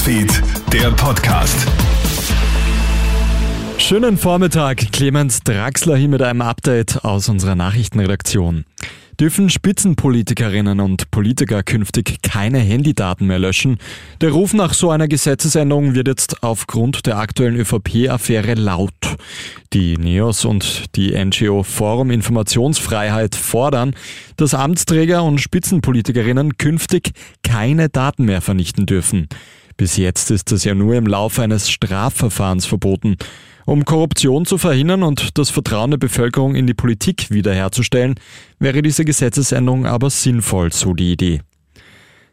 Newsfeed, der Podcast. Schönen Vormittag, Clemens Draxler hier mit einem Update aus unserer Nachrichtenredaktion. Dürfen Spitzenpolitikerinnen und Politiker künftig keine Handydaten mehr löschen? Der Ruf nach so einer Gesetzesänderung wird jetzt aufgrund der aktuellen ÖVP-Affäre laut. Die NEOS und die NGO Forum Informationsfreiheit fordern, dass Amtsträger und Spitzenpolitikerinnen künftig keine Daten mehr vernichten dürfen. Bis jetzt ist das ja nur im Laufe eines Strafverfahrens verboten. Um Korruption zu verhindern und das Vertrauen der Bevölkerung in die Politik wiederherzustellen, wäre diese Gesetzesänderung aber sinnvoll, so die Idee.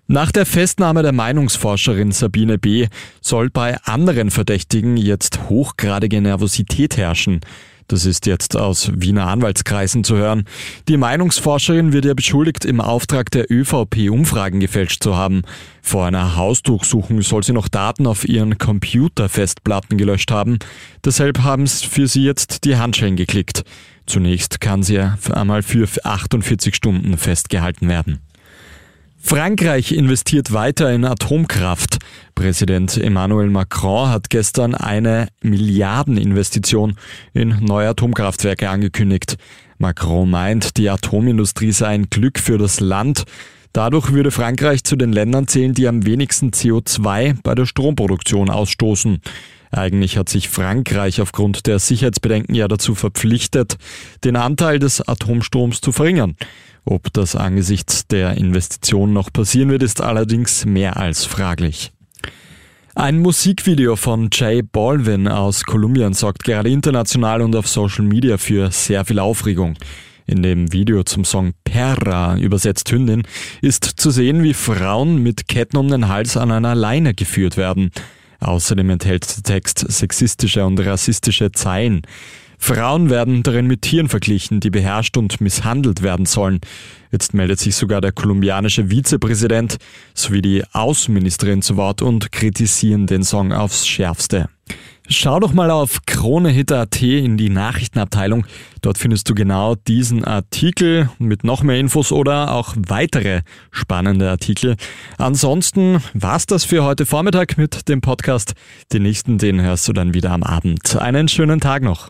Nach der Festnahme der Meinungsforscherin Sabine B. soll bei anderen Verdächtigen jetzt hochgradige Nervosität herrschen. Das ist jetzt aus Wiener Anwaltskreisen zu hören. Die Meinungsforscherin wird ja beschuldigt, im Auftrag der ÖVP Umfragen gefälscht zu haben. Vor einer Hausdurchsuchung soll sie noch Daten auf ihren Computerfestplatten gelöscht haben. Deshalb haben es für sie jetzt die Handschellen geklickt. Zunächst kann sie ja einmal für 48 Stunden festgehalten werden. Frankreich investiert weiter in Atomkraft. Präsident Emmanuel Macron hat gestern eine Milliardeninvestition in neue Atomkraftwerke angekündigt. Macron meint, die Atomindustrie sei ein Glück für das Land. Dadurch würde Frankreich zu den Ländern zählen, die am wenigsten CO2 bei der Stromproduktion ausstoßen. Eigentlich hat sich Frankreich aufgrund der Sicherheitsbedenken ja dazu verpflichtet, den Anteil des Atomstroms zu verringern. Ob das angesichts der Investition noch passieren wird, ist allerdings mehr als fraglich. Ein Musikvideo von Jay Balvin aus Kolumbien sorgt gerade international und auf Social Media für sehr viel Aufregung. In dem Video zum Song Perra, übersetzt Hündin, ist zu sehen, wie Frauen mit Ketten um den Hals an einer Leine geführt werden. Außerdem enthält der Text sexistische und rassistische Zeilen. Frauen werden darin mit Tieren verglichen, die beherrscht und misshandelt werden sollen. Jetzt meldet sich sogar der kolumbianische Vizepräsident sowie die Außenministerin zu Wort und kritisieren den Song aufs Schärfste. Schau doch mal auf KroneHit.at in die Nachrichtenabteilung. Dort findest du genau diesen Artikel mit noch mehr Infos oder auch weitere spannende Artikel. Ansonsten war's das für heute Vormittag mit dem Podcast. Den nächsten, den hörst du dann wieder am Abend. Einen schönen Tag noch.